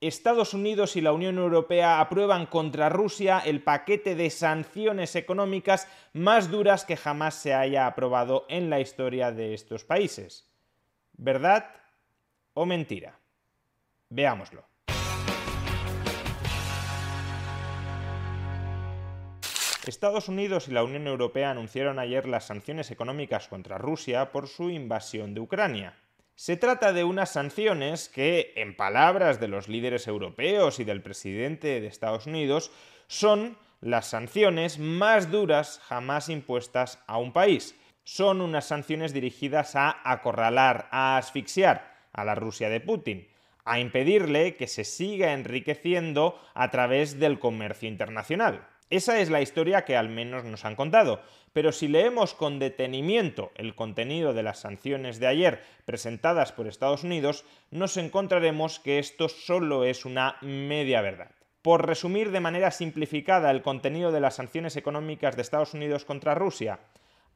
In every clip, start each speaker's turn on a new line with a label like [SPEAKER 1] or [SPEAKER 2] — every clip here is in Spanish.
[SPEAKER 1] Estados Unidos y la Unión Europea aprueban contra Rusia el paquete de sanciones económicas más duras que jamás se haya aprobado en la historia de estos países. ¿Verdad o mentira? Veámoslo. Estados Unidos y la Unión Europea anunciaron ayer las sanciones económicas contra Rusia por su invasión de Ucrania. Se trata de unas sanciones que, en palabras de los líderes europeos y del presidente de Estados Unidos, son las sanciones más duras jamás impuestas a un país. Son unas sanciones dirigidas a acorralar, a asfixiar a la Rusia de Putin, a impedirle que se siga enriqueciendo a través del comercio internacional. Esa es la historia que al menos nos han contado. Pero si leemos con detenimiento el contenido de las sanciones de ayer presentadas por Estados Unidos, nos encontraremos que esto solo es una media verdad. Por resumir de manera simplificada el contenido de las sanciones económicas de Estados Unidos contra Rusia,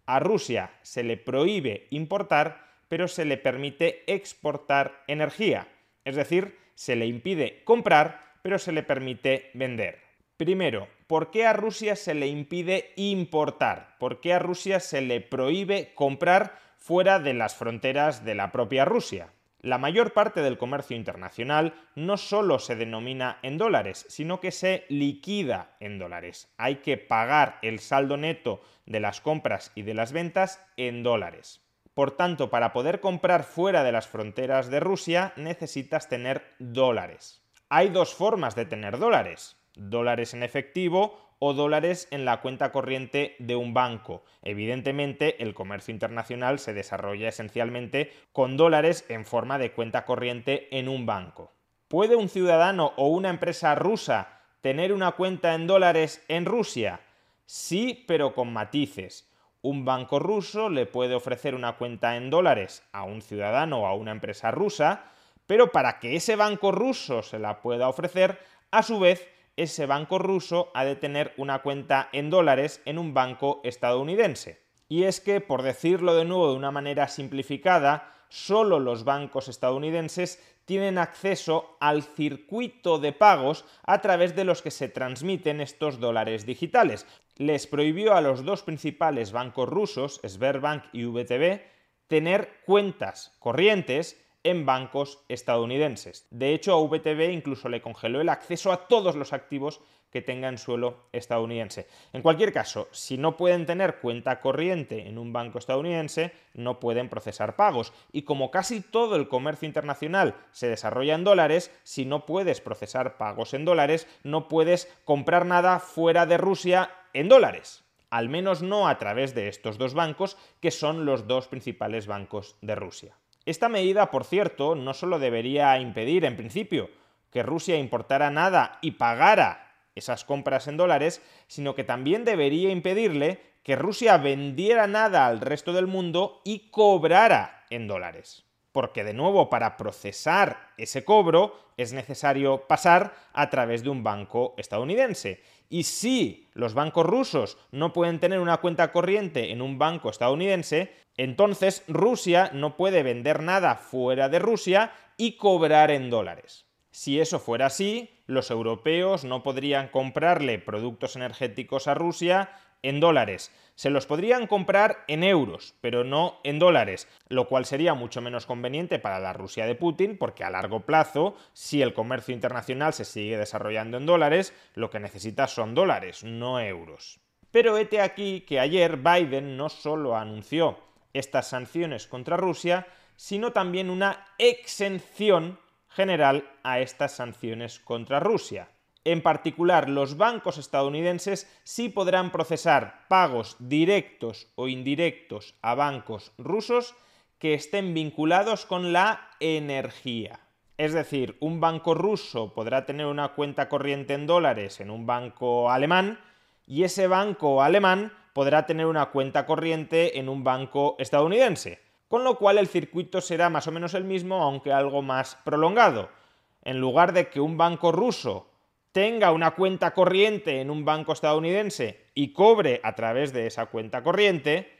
[SPEAKER 1] a Rusia se le prohíbe importar, pero se le permite exportar energía. Es decir, se le impide comprar, pero se le permite vender. Primero, ¿por qué a Rusia se le impide importar? ¿Por qué a Rusia se le prohíbe comprar fuera de las fronteras de la propia Rusia? La mayor parte del comercio internacional no solo se denomina en dólares, sino que se liquida en dólares. Hay que pagar el saldo neto de las compras y de las ventas en dólares. Por tanto, para poder comprar fuera de las fronteras de Rusia necesitas tener dólares. Hay dos formas de tener dólares dólares en efectivo o dólares en la cuenta corriente de un banco. Evidentemente, el comercio internacional se desarrolla esencialmente con dólares en forma de cuenta corriente en un banco. ¿Puede un ciudadano o una empresa rusa tener una cuenta en dólares en Rusia? Sí, pero con matices. Un banco ruso le puede ofrecer una cuenta en dólares a un ciudadano o a una empresa rusa, pero para que ese banco ruso se la pueda ofrecer, a su vez ese banco ruso ha de tener una cuenta en dólares en un banco estadounidense. Y es que, por decirlo de nuevo de una manera simplificada, solo los bancos estadounidenses tienen acceso al circuito de pagos a través de los que se transmiten estos dólares digitales. Les prohibió a los dos principales bancos rusos, Sberbank y VTB, tener cuentas corrientes en bancos estadounidenses. De hecho, a VTB incluso le congeló el acceso a todos los activos que tenga en suelo estadounidense. En cualquier caso, si no pueden tener cuenta corriente en un banco estadounidense, no pueden procesar pagos. Y como casi todo el comercio internacional se desarrolla en dólares, si no puedes procesar pagos en dólares, no puedes comprar nada fuera de Rusia en dólares. Al menos no a través de estos dos bancos, que son los dos principales bancos de Rusia. Esta medida, por cierto, no solo debería impedir, en principio, que Rusia importara nada y pagara esas compras en dólares, sino que también debería impedirle que Rusia vendiera nada al resto del mundo y cobrara en dólares. Porque de nuevo, para procesar ese cobro es necesario pasar a través de un banco estadounidense. Y si los bancos rusos no pueden tener una cuenta corriente en un banco estadounidense, entonces Rusia no puede vender nada fuera de Rusia y cobrar en dólares. Si eso fuera así, los europeos no podrían comprarle productos energéticos a Rusia en dólares. Se los podrían comprar en euros, pero no en dólares, lo cual sería mucho menos conveniente para la Rusia de Putin, porque a largo plazo, si el comercio internacional se sigue desarrollando en dólares, lo que necesita son dólares, no euros. Pero hete aquí que ayer Biden no solo anunció estas sanciones contra Rusia, sino también una exención general a estas sanciones contra Rusia. En particular, los bancos estadounidenses sí podrán procesar pagos directos o indirectos a bancos rusos que estén vinculados con la energía. Es decir, un banco ruso podrá tener una cuenta corriente en dólares en un banco alemán y ese banco alemán podrá tener una cuenta corriente en un banco estadounidense. Con lo cual el circuito será más o menos el mismo, aunque algo más prolongado. En lugar de que un banco ruso tenga una cuenta corriente en un banco estadounidense y cobre a través de esa cuenta corriente,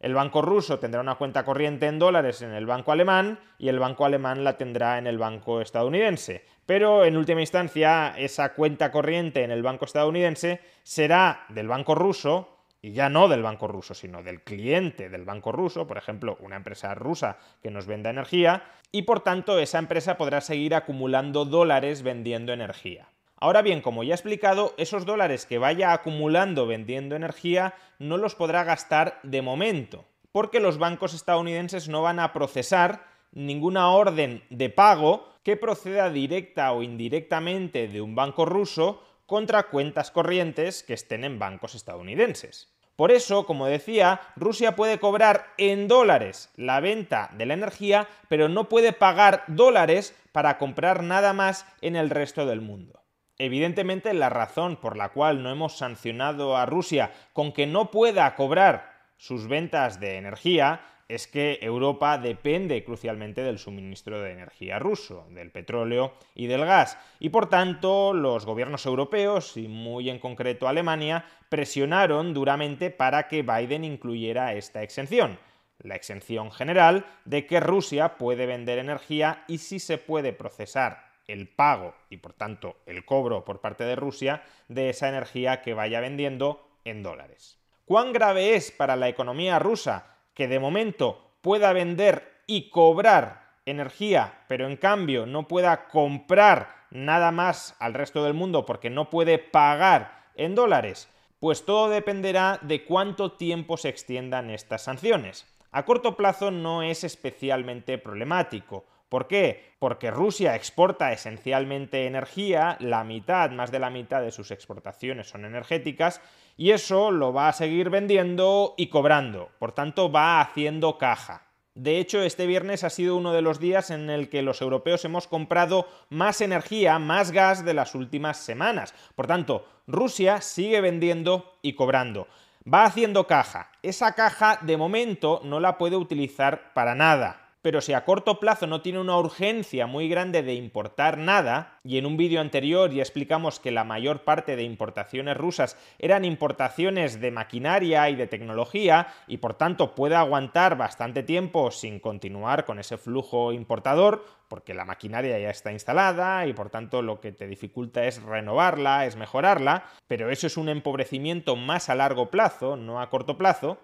[SPEAKER 1] el banco ruso tendrá una cuenta corriente en dólares en el banco alemán y el banco alemán la tendrá en el banco estadounidense. Pero en última instancia, esa cuenta corriente en el banco estadounidense será del banco ruso y ya no del banco ruso, sino del cliente del banco ruso, por ejemplo, una empresa rusa que nos venda energía, y por tanto esa empresa podrá seguir acumulando dólares vendiendo energía. Ahora bien, como ya he explicado, esos dólares que vaya acumulando vendiendo energía no los podrá gastar de momento, porque los bancos estadounidenses no van a procesar ninguna orden de pago que proceda directa o indirectamente de un banco ruso contra cuentas corrientes que estén en bancos estadounidenses. Por eso, como decía, Rusia puede cobrar en dólares la venta de la energía, pero no puede pagar dólares para comprar nada más en el resto del mundo. Evidentemente, la razón por la cual no hemos sancionado a Rusia con que no pueda cobrar sus ventas de energía es que Europa depende crucialmente del suministro de energía ruso, del petróleo y del gas, y por tanto los gobiernos europeos, y muy en concreto Alemania, presionaron duramente para que Biden incluyera esta exención. La exención general de que Rusia puede vender energía y si se puede procesar el pago y por tanto el cobro por parte de Rusia de esa energía que vaya vendiendo en dólares. ¿Cuán grave es para la economía rusa que de momento pueda vender y cobrar energía, pero en cambio no pueda comprar nada más al resto del mundo porque no puede pagar en dólares? Pues todo dependerá de cuánto tiempo se extiendan estas sanciones. A corto plazo no es especialmente problemático. ¿Por qué? Porque Rusia exporta esencialmente energía, la mitad, más de la mitad de sus exportaciones son energéticas, y eso lo va a seguir vendiendo y cobrando, por tanto va haciendo caja. De hecho, este viernes ha sido uno de los días en el que los europeos hemos comprado más energía, más gas de las últimas semanas. Por tanto, Rusia sigue vendiendo y cobrando. Va haciendo caja. Esa caja, de momento, no la puede utilizar para nada pero si a corto plazo no tiene una urgencia muy grande de importar nada, y en un vídeo anterior ya explicamos que la mayor parte de importaciones rusas eran importaciones de maquinaria y de tecnología, y por tanto puede aguantar bastante tiempo sin continuar con ese flujo importador, porque la maquinaria ya está instalada y por tanto lo que te dificulta es renovarla, es mejorarla, pero eso es un empobrecimiento más a largo plazo, no a corto plazo,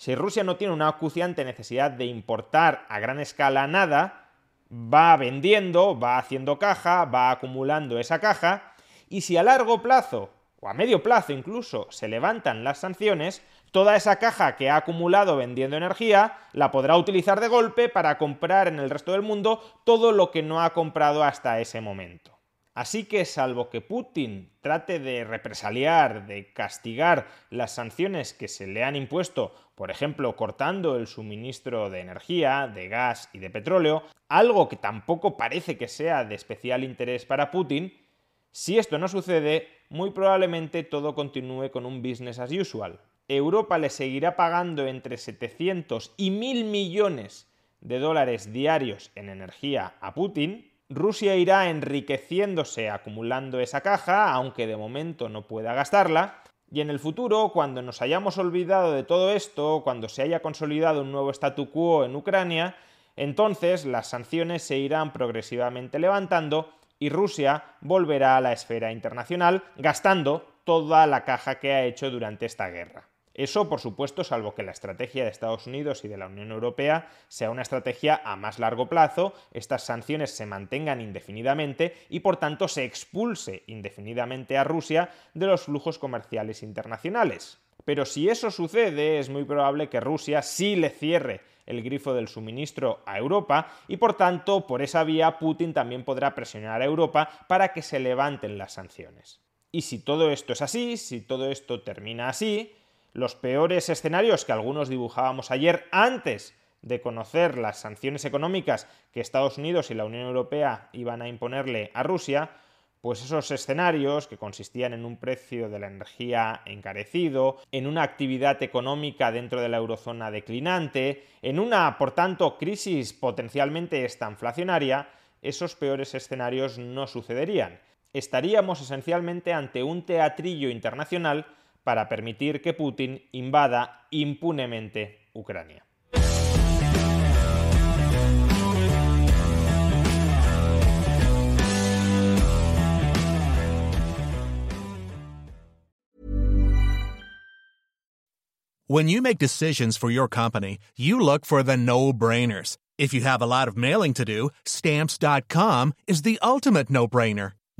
[SPEAKER 1] si Rusia no tiene una acuciante necesidad de importar a gran escala nada, va vendiendo, va haciendo caja, va acumulando esa caja, y si a largo plazo, o a medio plazo incluso, se levantan las sanciones, toda esa caja que ha acumulado vendiendo energía la podrá utilizar de golpe para comprar en el resto del mundo todo lo que no ha comprado hasta ese momento. Así que, salvo que Putin trate de represaliar, de castigar las sanciones que se le han impuesto, por ejemplo, cortando el suministro de energía, de gas y de petróleo, algo que tampoco parece que sea de especial interés para Putin, si esto no sucede, muy probablemente todo continúe con un business as usual. Europa le seguirá pagando entre 700 y 1.000 millones de dólares diarios en energía a Putin, Rusia irá enriqueciéndose acumulando esa caja, aunque de momento no pueda gastarla, y en el futuro, cuando nos hayamos olvidado de todo esto, cuando se haya consolidado un nuevo statu quo en Ucrania, entonces las sanciones se irán progresivamente levantando y Rusia volverá a la esfera internacional gastando toda la caja que ha hecho durante esta guerra. Eso, por supuesto, salvo que la estrategia de Estados Unidos y de la Unión Europea sea una estrategia a más largo plazo, estas sanciones se mantengan indefinidamente y, por tanto, se expulse indefinidamente a Rusia de los flujos comerciales internacionales. Pero si eso sucede, es muy probable que Rusia sí le cierre el grifo del suministro a Europa y por tanto por esa vía Putin también podrá presionar a Europa para que se levanten las sanciones. Y si todo esto es así, si todo esto termina así, los peores escenarios que algunos dibujábamos ayer antes de conocer las sanciones económicas que Estados Unidos y la Unión Europea iban a imponerle a Rusia, pues esos escenarios que consistían en un precio de la energía encarecido, en una actividad económica dentro de la eurozona declinante, en una, por tanto, crisis potencialmente estanflacionaria, esos peores escenarios no sucederían. Estaríamos esencialmente ante un teatrillo internacional para permitir que Putin invada impunemente Ucrania.
[SPEAKER 2] When you make decisions for your company, you look for the no-brainers. If you have a lot of mailing to do, stamps.com is the ultimate no-brainer.